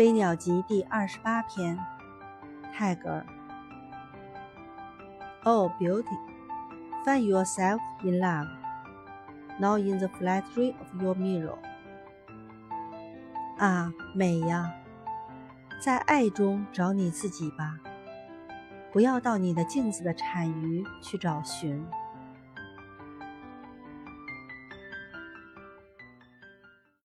飞鸟集》第二十八篇，泰戈尔。Oh beauty, find yourself in love, not in the flattery of your mirror。啊，美呀，在爱中找你自己吧，不要到你的镜子的产于去找寻。